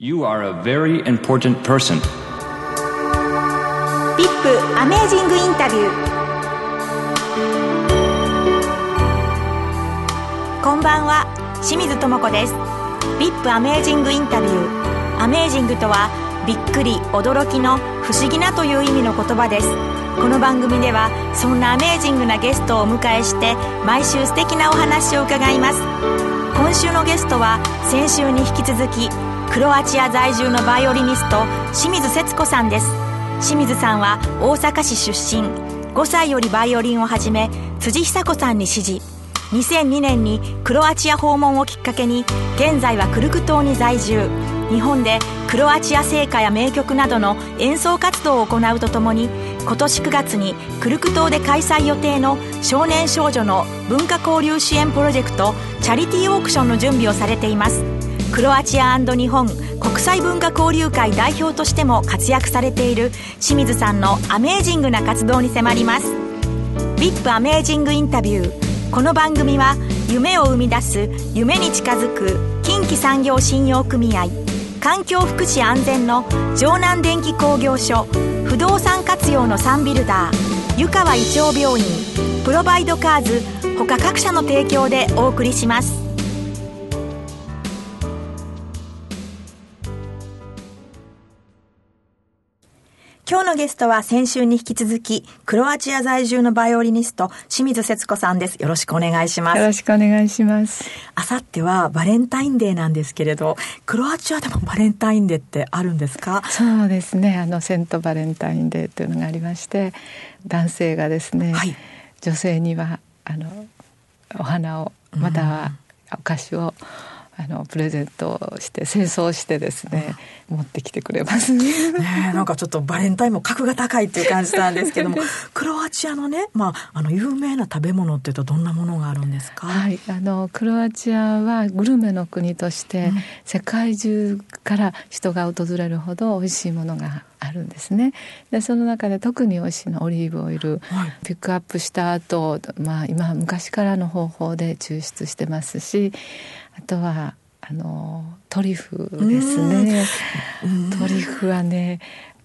You are a very important person. ビップアメージングインタビュー。こんばんは清水智子です。ビップアメージングインタビュー。アメージングとはびっくり驚きの不思議なという意味の言葉です。この番組ではそんなアメージングなゲストをお迎えして毎週素敵なお話を伺います。今週のゲストは先週に引き続きクロアチア在住のバイオリニスト清水節子さんです。清水さんは大阪市出身。5歳よりバイオリンを始め辻久子さんに師事2002年にクロアチア訪問をきっかけに現在はクルク島に在住。日本でクロアチア聖歌や名曲などの演奏活動を行うとともに今年9月にクルク島で開催予定の少年少女の文化交流支援プロジェクトチャリティーオークションの準備をされています。クロアチア日本国際文化交流会代表としても活躍されている清水さんのアメージングな活動に迫ります。VIP アメージングインタビュー。この番組は夢を生み出す夢に近づく近畿産業信用組合環境福祉安全の城南電機工業所不動産活用のサンビルダー湯川胃腸病院プロバイドカーズ他各社の提供でお送りします。今日のゲストは先週に引き続き、クロアチア在住のバイオリニスト、清水節子さんです。よろしくお願いします。よろしくお願いします。あさってはバレンタインデーなんですけれど、クロアチアでもバレンタインデーってあるんですか？そうですね。あの、セントバレンタインデーというのがありまして、男性がですね、はい、女性には、あの、お花を、またはお菓子を、あのプレゼントして清掃してですね、うん、持ってきてくれます。ねなんかちょっとバレンタインも格が高いっていう感じなんですけどもクロアチアのね、まあ、あの有名な食べ物っていうとどんなものがあるんですか、はい、あのクロアチアはグルメの国として、世界中から人が訪れるほど美味しいものがあるんですね。でその中で特に美味しいのオリーブオイル、はい、ピックアップした後、まあ今昔からの方法で抽出してますしあとはあのトリュフですね。トリュフはね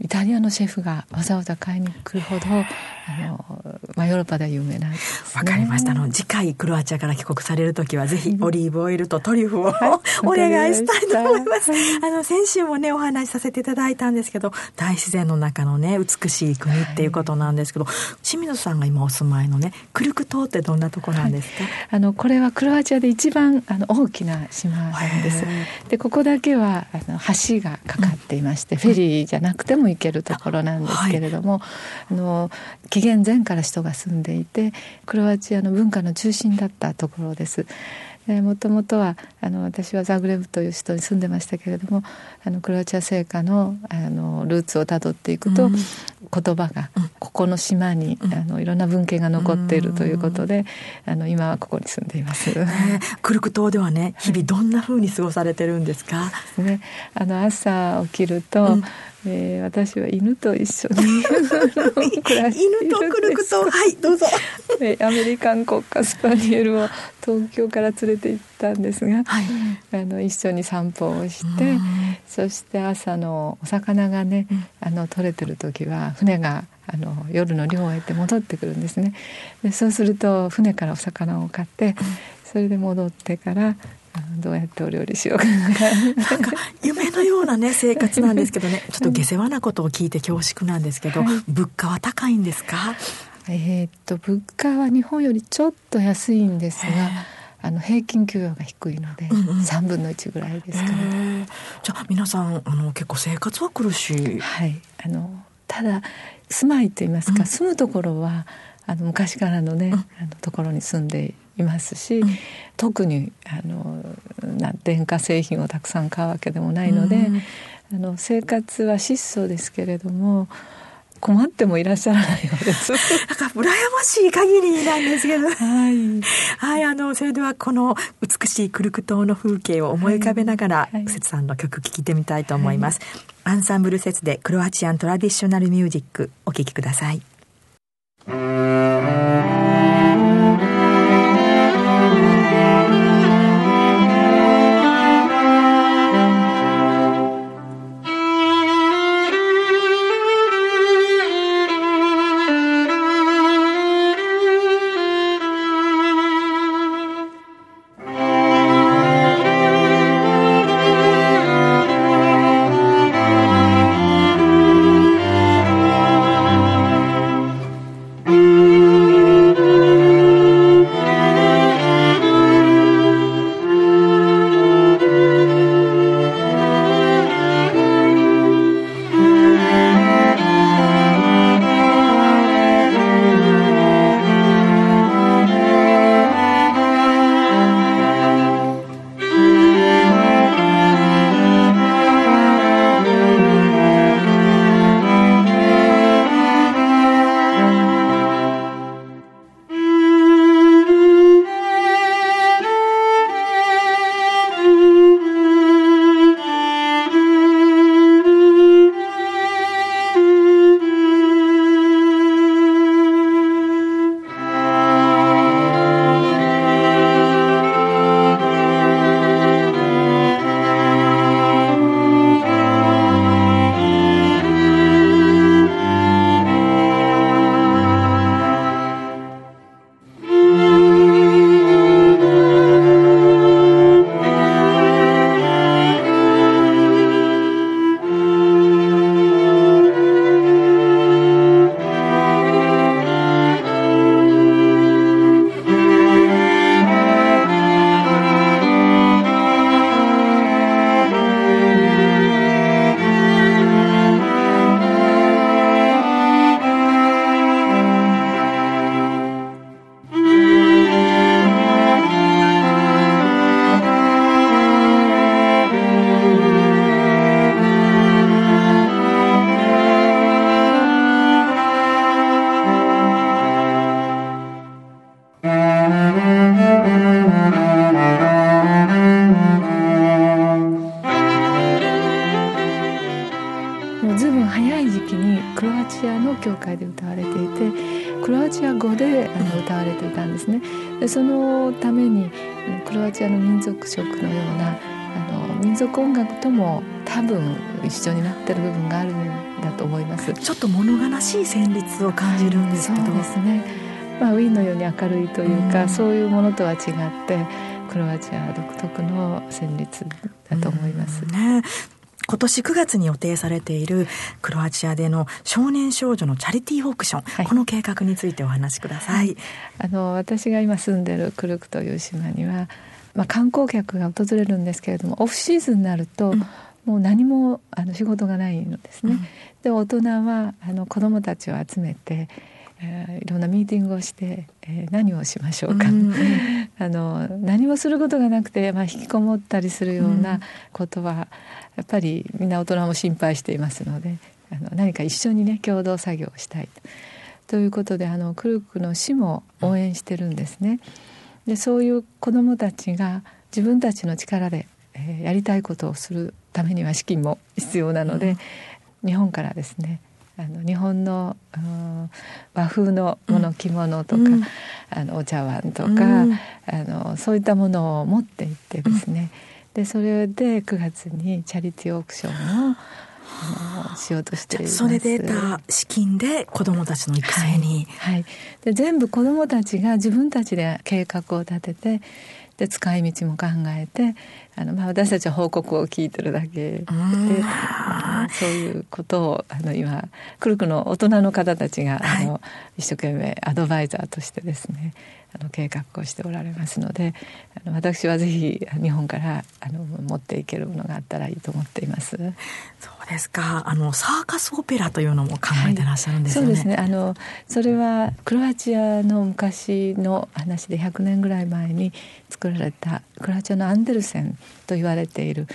イタリアのシェフがわざわざ買いに来るほどあの、まあ、ヨーロッパでは有名なんです、ね、わかりました。の次回クロアチアから帰国される時はぜひオリーブオイルとトリュフを、はい、お願いしたいと思います、あの先週もねお話しさせていただいたんですけど大自然の中のね美しい国っていうことなんですけど、はい、清水さんが今お住まいのねクルク島ってどんなとこなんですか、はい、あのこれはクロアチアで一番あの大きな島なんです。でここだけはあの橋がかかっていまして、うん、フェリーじゃなくてもも行けるところなんですけれども、はい、あの紀元前から人が住んでいてクロアチアの文化の中心だったところです。もともとはあの私はザグレブという人に住んでましたけれどもあのクロアチア聖歌のあのルーツをたどっていくと、うん、言葉が、ここの島に、うん、あのいろんな文献が残っているということで、うん、あの今はここに住んでいます。ね、クルク島ではね日々どんなふうに過ごされてるんですか、ね、あの朝起きると、えー、私は犬と一緒に 犬とクルクとはいどうぞ、えー、アメリカン国家スパニエルを東京から連れて行ったんですが、はい、あの一緒に散歩をしてそして朝のお魚がね、あの取れてる時は船があの夜の漁を終えて戻ってくるんですね。でそうすると船からお魚を買ってそれで戻ってからどうやってお料理しようかな。んか夢のようなね生活なんですけどね。ちょっと下世話なことを聞いて恐縮なんですけど、はい、物価は高いんですか？えー、っと物価は日本よりちょっと安いんですがあの平均給与が低いので、うんうん、3分の1ぐらいですから、じゃあ皆さんあの結構生活は苦しい。はい。あのただ住まいといいますか、うん、住むところはあの昔からのね、うん、あのところに住んでいますし、うん、特にあの電化製品をたくさん買うわけでもないので、うん、あの生活は質素ですけれども困ってもいらっしゃらないようです。なんか羨ましい限りなんですけど。はい。はい、あの、それではこの美しいクルク島の風景を思い浮かべながら、はい、節さんの曲聴いてみたいと思います。はい、アンサンブル節でクロアチアントラディショナルミュージックお聴きください。れていたんですね。でそのためにクロアチアの民族色のようなあの民族音楽とも多分一緒になってる部分があるんだと思います。ちょっと物悲しい旋律を感じるんですけど、そうですね、まあ、ウィーンのように明るいというか、うん、そういうものとは違ってクロアチア独特の旋律だと思います。ね、今年9月に予定されているクロアチアでの少年少女のチャリティーオークション、はい、この計画についてお話しください。あの私が今住んでるクルクという島には、まあ、観光客が訪れるんですけれどもオフシーズンになると、うん、もう何もあの仕事がないのですね。うん、で大人はあの子どもたちを集めてえー、いろんなミーティングをして、えー、何をしましょうか、うん、あの何もすることがなくて、まあ、引きこもったりするようなことは、やっぱりみんな大人も心配していますのであの何か一緒にね共同作業をしたい。ということであのクルクの市も応援してるんですね。でそういう子どもたちが自分たちの力で、えー、やりたいことをするためには資金も必要なので、うん、日本からですねあの日本の、うん、和風のもの着物とか、うん、あのお茶碗とか、うん、あのそういったものを持っていってですね、でそれで9月にチャリティーオークションをしようとしています。それで得た資金で子どもたちの育成に、はい、はい、で全部子どもたちが自分たちで計画を立ててで使い道も考えてあの、まあ、私たちは報告を聞いてるだけ。でそういうことをあの今クルクの大人の方たちが、はい、あの一生懸命アドバイザーとしてですねあの計画をしておられますのであの私はぜひ日本からあの持っていけるものがあったらいいと思っています。そうですか？あのサーカスオペラというのも考えてらっしゃるんですよね。はい、そうですね。あのそれはクロアチアの昔の話で100年ぐらい前に作られたクロアチアのアンデルセンと言われている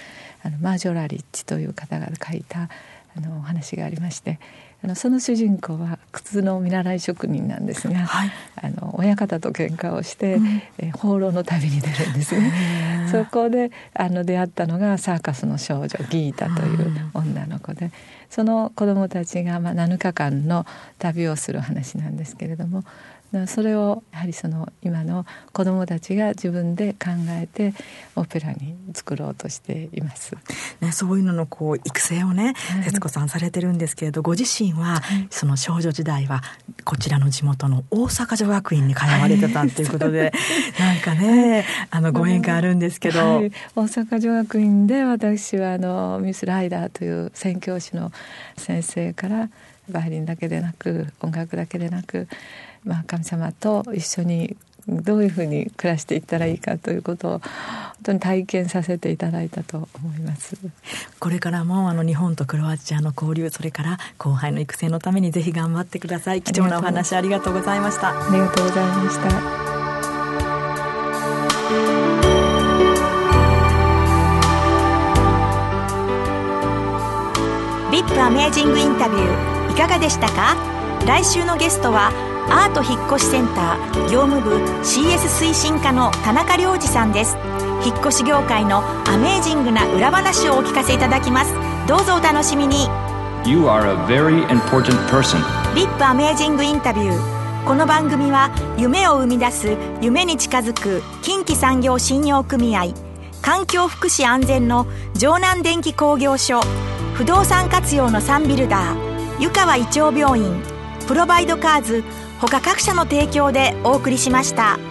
あのマージョラリッチという方が書いたあのお話がありましてあのその主人公は靴の見習い職人なんですが、はい、あの親方と喧嘩をして、うん、え放浪の旅に出るんですね。そこであの出会ったのがサーカスの少女ギータという女の子でその子供たちがまあ7日間の旅をする話なんですけれどもそれをやはりその今の子どもたちが自分で考えてオペラに作ろうとしています。ね、そういうののこう育成をね、はい、徹子さんされてるんですけれどご自身は、その少女時代はこちらの地元の大阪女学院に通われてたっていうことで、はい、なんかねあのご縁があるんですけど、はい、大阪女学院で私はあのミス・ライダーという宣教師の先生からバイオリンだけでなく音楽だけでなくまあ、神様と一緒にどういうふうに暮らしていったらいいかということを本当に体験させていただいたと思います。これからもあの日本とクロアチアの交流それから後輩の育成のためにぜひ頑張ってください。貴重なお話ありがとうございました。ありがとうございました。ビップアメージングインタビューいかがでしたか？来週のゲストはアート引越センター業務部 CS 推進課の田中良二さんです。引越し業界のアメージングな裏話をお聞かせいただきます。どうぞお楽しみに。You are a very important person. リップアメージングインタビュー。この番組は夢を生み出す夢に近づく近畿産業信用組合環境福祉安全の城南電気工業所不動産活用のサンビルダー湯川胃腸病院プロバイドカーズ他各社の提供でお送りしました。